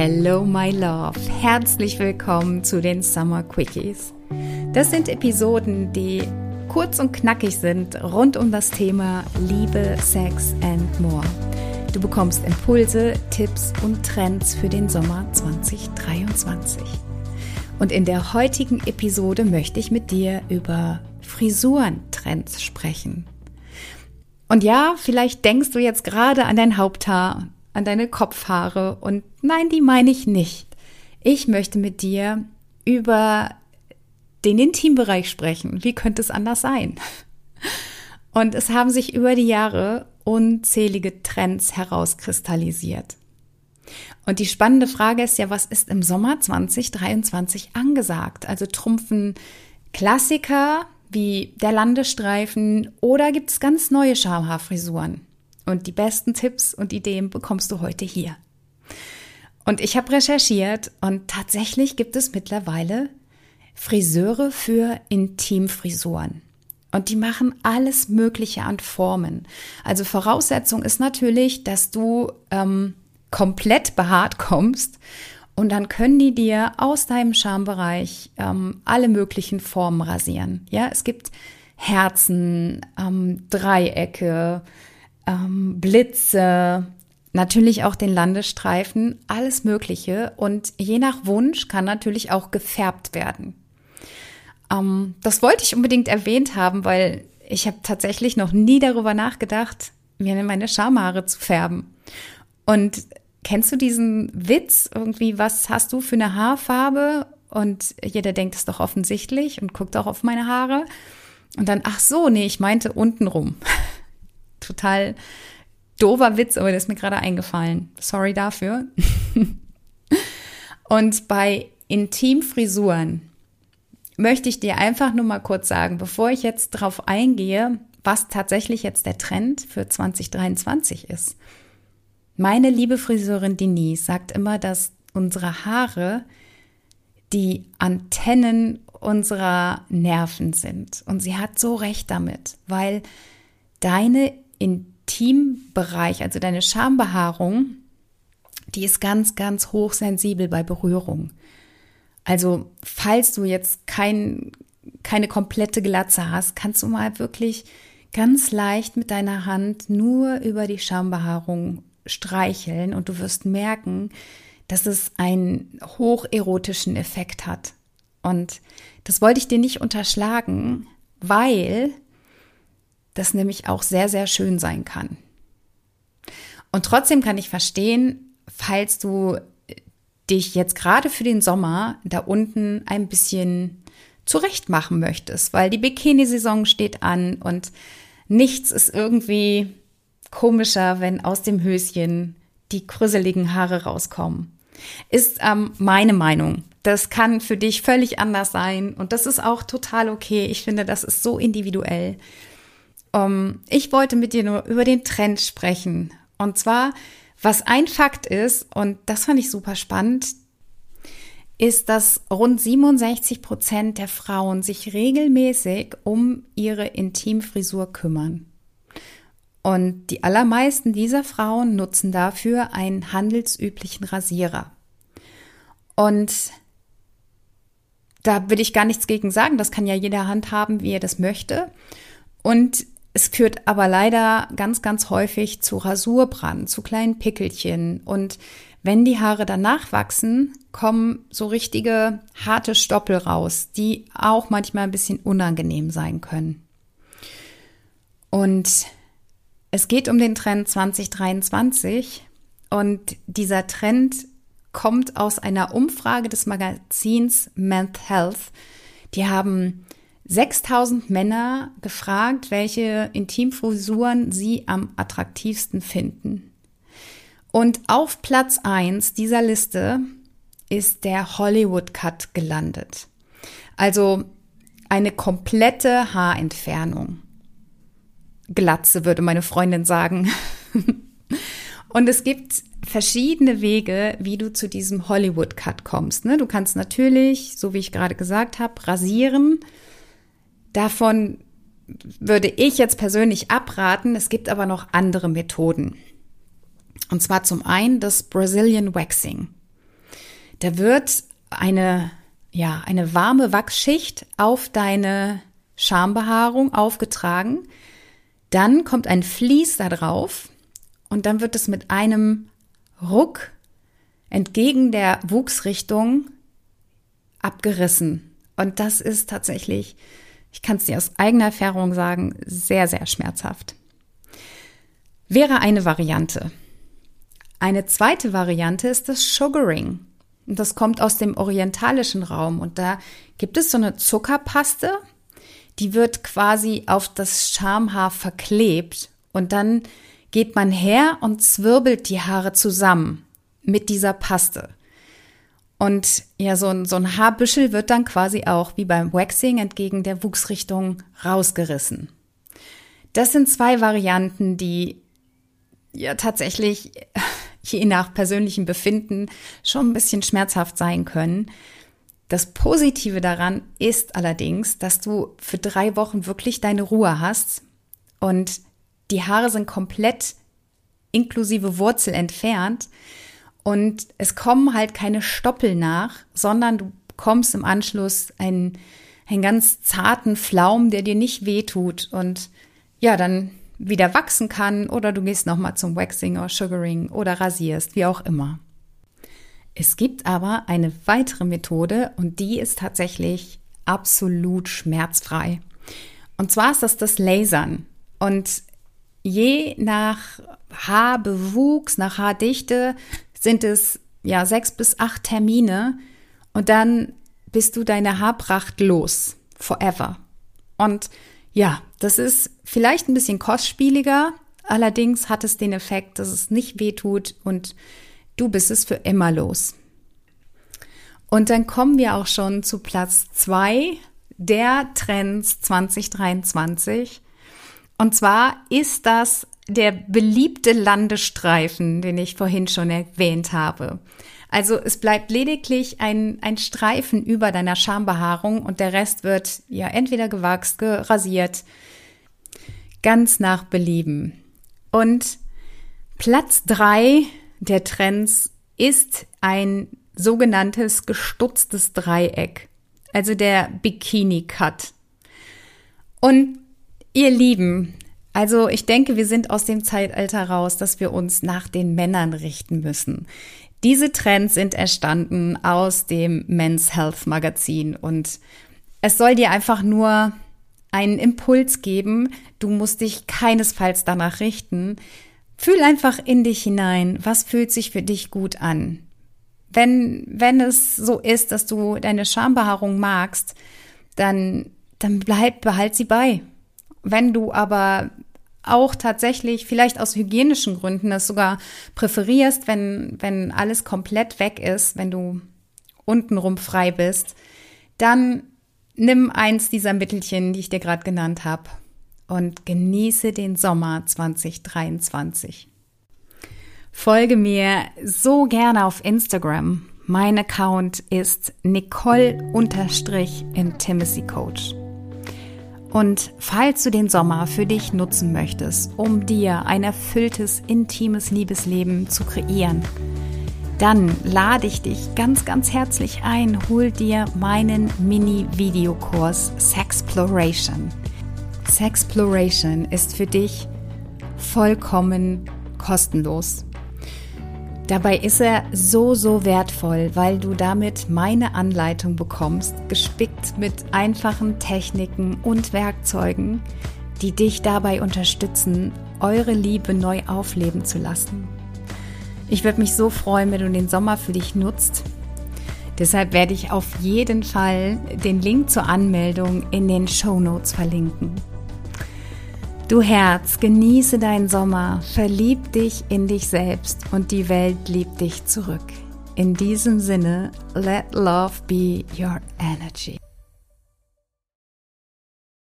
Hello, my love. Herzlich willkommen zu den Summer Quickies. Das sind Episoden, die kurz und knackig sind rund um das Thema Liebe, Sex and more. Du bekommst Impulse, Tipps und Trends für den Sommer 2023. Und in der heutigen Episode möchte ich mit dir über Frisurentrends sprechen. Und ja, vielleicht denkst du jetzt gerade an dein Haupthaar, an deine Kopfhaare und nein, die meine ich nicht. Ich möchte mit dir über den Intimbereich sprechen. Wie könnte es anders sein? Und es haben sich über die Jahre unzählige Trends herauskristallisiert. Und die spannende Frage ist ja, was ist im Sommer 2023 angesagt? Also trumpfen Klassiker wie der Landestreifen oder gibt es ganz neue Schamhaarfrisuren? Und die besten Tipps und Ideen bekommst du heute hier. Und ich habe recherchiert und tatsächlich gibt es mittlerweile Friseure für Intimfrisuren. Und die machen alles Mögliche an Formen. Also Voraussetzung ist natürlich, dass du ähm, komplett behaart kommst und dann können die dir aus deinem Schambereich ähm, alle möglichen Formen rasieren. Ja, es gibt Herzen, ähm, Dreiecke, ähm, Blitze, natürlich auch den Landestreifen, alles Mögliche. Und je nach Wunsch kann natürlich auch gefärbt werden. Ähm, das wollte ich unbedingt erwähnt haben, weil ich habe tatsächlich noch nie darüber nachgedacht, mir meine Schamhaare zu färben. Und kennst du diesen Witz irgendwie, was hast du für eine Haarfarbe? Und jeder denkt es doch offensichtlich und guckt auch auf meine Haare. Und dann, ach so, nee, ich meinte untenrum. Total doofer Witz, aber der ist mir gerade eingefallen. Sorry dafür. und bei Intimfrisuren möchte ich dir einfach nur mal kurz sagen, bevor ich jetzt darauf eingehe, was tatsächlich jetzt der Trend für 2023 ist. Meine liebe Friseurin Denise sagt immer, dass unsere Haare die Antennen unserer Nerven sind. Und sie hat so recht damit, weil deine Intimbereich, also deine Schambehaarung, die ist ganz, ganz hochsensibel bei Berührung. Also, falls du jetzt kein, keine komplette Glatze hast, kannst du mal wirklich ganz leicht mit deiner Hand nur über die Schambehaarung streicheln und du wirst merken, dass es einen hocherotischen Effekt hat. Und das wollte ich dir nicht unterschlagen, weil das nämlich auch sehr, sehr schön sein kann. Und trotzdem kann ich verstehen, falls du dich jetzt gerade für den Sommer da unten ein bisschen zurecht machen möchtest, weil die Bikini-Saison steht an und nichts ist irgendwie komischer, wenn aus dem Höschen die krüsseligen Haare rauskommen. Ist ähm, meine Meinung. Das kann für dich völlig anders sein und das ist auch total okay. Ich finde, das ist so individuell. Um, ähm, ich wollte mit dir nur über den Trend sprechen. Und zwar was ein Fakt ist, und das fand ich super spannend, ist, dass rund 67 Prozent der Frauen sich regelmäßig um ihre Intimfrisur kümmern. Und die allermeisten dieser Frauen nutzen dafür einen handelsüblichen Rasierer. Und da will ich gar nichts gegen sagen. Das kann ja jeder handhaben, wie er das möchte. Und es führt aber leider ganz, ganz häufig zu Rasurbrand, zu kleinen Pickelchen. Und wenn die Haare danach wachsen, kommen so richtige harte Stoppel raus, die auch manchmal ein bisschen unangenehm sein können. Und es geht um den Trend 2023 und dieser Trend kommt aus einer Umfrage des Magazins Men's Health. Die haben 6000 Männer gefragt, welche Intimfrisuren sie am attraktivsten finden. Und auf Platz 1 dieser Liste ist der Hollywood Cut gelandet. Also eine komplette Haarentfernung. Glatze, würde meine Freundin sagen. Und es gibt verschiedene Wege, wie du zu diesem Hollywood Cut kommst. Ne? Du kannst natürlich, so wie ich gerade gesagt habe, rasieren Davon würde ich jetzt persönlich abraten. Es gibt aber noch andere Methoden. Und zwar zum einen das Brazilian Waxing. Da wird eine, ja, eine warme Wachsschicht auf deine Schambehaarung aufgetragen. Dann kommt ein Vlies da drauf und dann wird es mit einem Ruck entgegen der Wuchsrichtung abgerissen. Und das ist tatsächlich, ich kann es dir aus eigener Erfahrung sagen, sehr, sehr schmerzhaft. Wäre eine Variante. Eine zweite Variante ist das Sugaring. Das kommt aus dem orientalischen Raum. Und da gibt es so eine Zuckerpaste, die wird quasi auf das Schamhaar verklebt. Und dann geht man her und zwirbelt die Haare zusammen mit dieser Paste. Und ja, so ein, so ein Haarbüschel wird dann quasi auch wie beim Waxing entgegen der Wuchsrichtung rausgerissen. Das sind zwei Varianten, die ja tatsächlich je nach persönlichem Befinden schon ein bisschen schmerzhaft sein können. Das Positive daran ist allerdings, dass du für drei Wochen wirklich deine Ruhe hast und die Haare sind komplett inklusive Wurzel entfernt und es kommen halt keine Stoppel nach, sondern du bekommst im Anschluss einen, einen ganz zarten Flaum, der dir nicht wehtut und ja, dann wieder wachsen kann oder du gehst nochmal zum Waxing oder Sugaring oder rasierst, wie auch immer. Es gibt aber eine weitere Methode und die ist tatsächlich absolut schmerzfrei. Und zwar ist das das Lasern. Und je nach Haarbewuchs, nach Haardichte sind es ja sechs bis acht Termine und dann bist du deine Haarpracht los. Forever. Und ja, das ist vielleicht ein bisschen kostspieliger, allerdings hat es den Effekt, dass es nicht wehtut und du bist es für immer los. Und dann kommen wir auch schon zu Platz zwei der Trends 2023. Und zwar ist das der beliebte Landestreifen, den ich vorhin schon erwähnt habe. Also es bleibt lediglich ein, ein Streifen über deiner Schambehaarung und der Rest wird ja entweder gewachst, gerasiert, ganz nach Belieben. Und Platz drei der Trends ist ein sogenanntes gestutztes Dreieck, also der Bikini Cut. Und ihr Lieben, also ich denke, wir sind aus dem Zeitalter raus, dass wir uns nach den Männern richten müssen. Diese Trends sind entstanden aus dem Men's Health Magazin und es soll dir einfach nur einen Impuls geben. Du musst dich keinesfalls danach richten. Fühl einfach in dich hinein, was fühlt sich für dich gut an. Wenn, wenn es so ist, dass du deine Schambehaarung magst, dann, dann bleib, behalt sie bei. Wenn du aber auch tatsächlich vielleicht aus hygienischen Gründen das sogar präferierst, wenn, wenn alles komplett weg ist, wenn du untenrum frei bist, dann nimm eins dieser Mittelchen, die ich dir gerade genannt habe und genieße den Sommer 2023. Folge mir so gerne auf Instagram. Mein Account ist Nicole-Intimacy Coach. Und falls du den Sommer für dich nutzen möchtest, um dir ein erfülltes, intimes Liebesleben zu kreieren, dann lade ich dich ganz, ganz herzlich ein, hol dir meinen Mini-Videokurs Sexploration. Sexploration ist für dich vollkommen kostenlos. Dabei ist er so, so wertvoll, weil du damit meine Anleitung bekommst, gespickt mit einfachen Techniken und Werkzeugen, die dich dabei unterstützen, eure Liebe neu aufleben zu lassen. Ich würde mich so freuen, wenn du den Sommer für dich nutzt. Deshalb werde ich auf jeden Fall den Link zur Anmeldung in den Show Notes verlinken. Du Herz, genieße deinen Sommer, verlieb dich in dich selbst und die Welt liebt dich zurück. In diesem Sinne, let love be your energy.